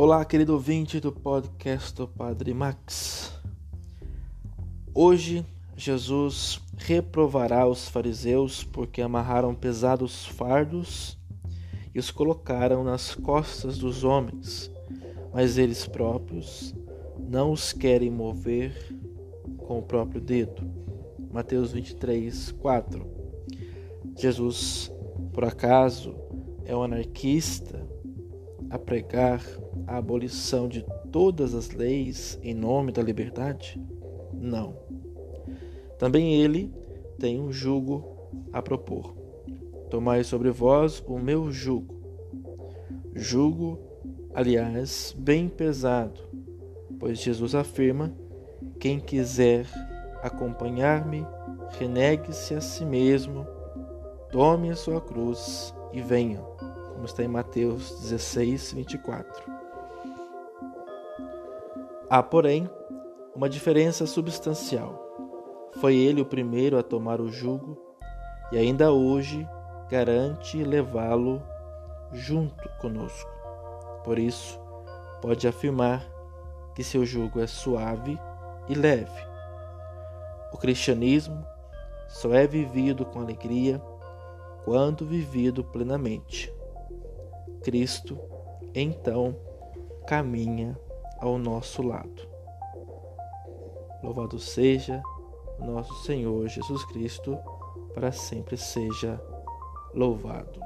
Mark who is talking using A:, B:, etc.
A: Olá, querido ouvinte do podcast do Padre Max. Hoje, Jesus reprovará os fariseus porque amarraram pesados fardos e os colocaram nas costas dos homens, mas eles próprios não os querem mover com o próprio dedo. Mateus 23, 4. Jesus, por acaso, é um anarquista a pregar a abolição de todas as leis em nome da liberdade? Não. Também ele tem um jugo a propor. Tomai sobre vós o meu jugo. Jugo, aliás, bem pesado, pois Jesus afirma: quem quiser acompanhar-me, renegue-se a si mesmo, tome a sua cruz e venha como está em Mateus 16, 24. Há, porém, uma diferença substancial. Foi ele o primeiro a tomar o jugo e ainda hoje garante levá-lo junto conosco. Por isso, pode afirmar que seu jugo é suave e leve. O cristianismo só é vivido com alegria quando vivido plenamente. Cristo então caminha ao nosso lado. Louvado seja nosso Senhor Jesus Cristo, para sempre seja louvado.